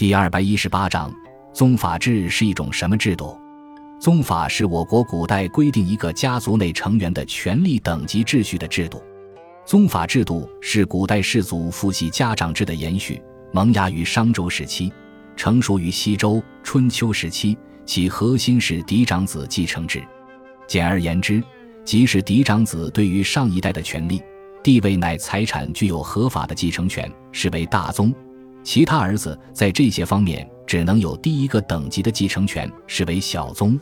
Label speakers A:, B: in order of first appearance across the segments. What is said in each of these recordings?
A: 第二百一十八章，宗法制是一种什么制度？宗法是我国古代规定一个家族内成员的权力等级秩序的制度。宗法制度是古代氏族父系家长制的延续，萌芽于商周时期，成熟于西周、春秋时期。其核心是嫡长子继承制。简而言之，即是嫡长子对于上一代的权利、地位乃财产具有合法的继承权，视为大宗；其他儿子在这些方面只能有第一个等级的继承权，视为小宗。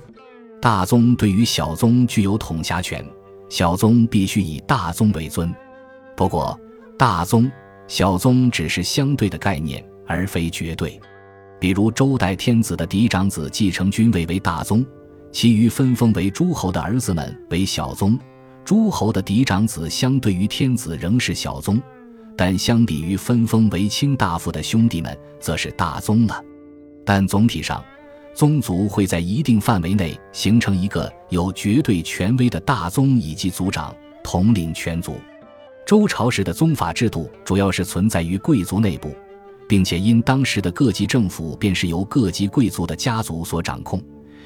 A: 大宗对于小宗具有统辖权，小宗必须以大宗为尊。不过，大宗、小宗只是相对的概念，而非绝对。比如周代天子的嫡长子继承君位为大宗，其余分封为诸侯的儿子们为小宗。诸侯的嫡长子相对于天子仍是小宗，但相比于分封为卿大夫的兄弟们，则是大宗了。但总体上，宗族会在一定范围内形成一个有绝对权威的大宗以及族长统领全族。周朝时的宗法制度主要是存在于贵族内部，并且因当时的各级政府便是由各级贵族的家族所掌控，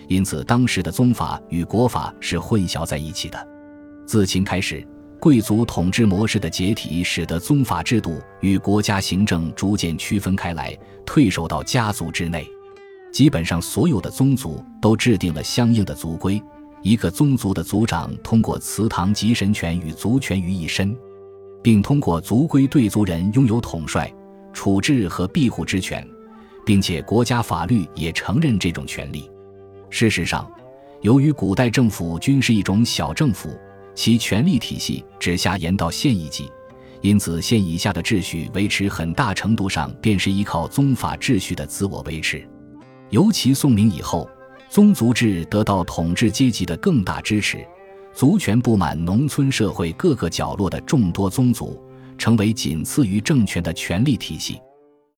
A: 因此当时的宗法与国法是混淆在一起的。自秦开始，贵族统治模式的解体，使得宗法制度与国家行政逐渐区分开来，退守到家族之内。基本上所有的宗族都制定了相应的族规，一个宗族的族长通过祠堂集神权与族权于一身，并通过族规对族人拥有统帅、处置和庇护之权，并且国家法律也承认这种权利。事实上，由于古代政府均是一种小政府，其权力体系只下延到县一级，因此县以下的秩序维持很大程度上便是依靠宗法秩序的自我维持。尤其宋明以后，宗族制得到统治阶级的更大支持，族权布满农村社会各个角落的众多宗族，成为仅次于政权的权力体系。